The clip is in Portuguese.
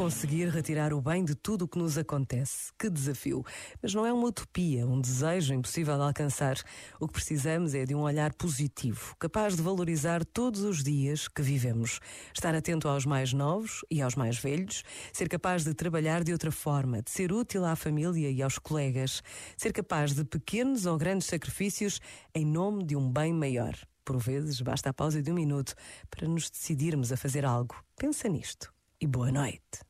conseguir retirar o bem de tudo o que nos acontece. Que desafio! Mas não é uma utopia, um desejo impossível de alcançar. O que precisamos é de um olhar positivo, capaz de valorizar todos os dias que vivemos. Estar atento aos mais novos e aos mais velhos, ser capaz de trabalhar de outra forma, de ser útil à família e aos colegas, ser capaz de pequenos ou grandes sacrifícios em nome de um bem maior. Por vezes, basta a pausa de um minuto para nos decidirmos a fazer algo. Pensa nisto e boa noite.